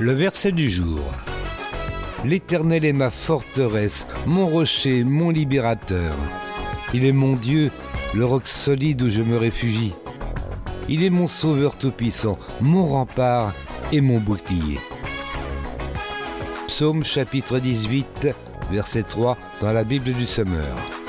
Le verset du jour. L'Éternel est ma forteresse, mon rocher, mon libérateur. Il est mon Dieu, le roc solide où je me réfugie. Il est mon sauveur tout-puissant, mon rempart et mon bouclier. Psaume chapitre 18, verset 3 dans la Bible du Sommeur.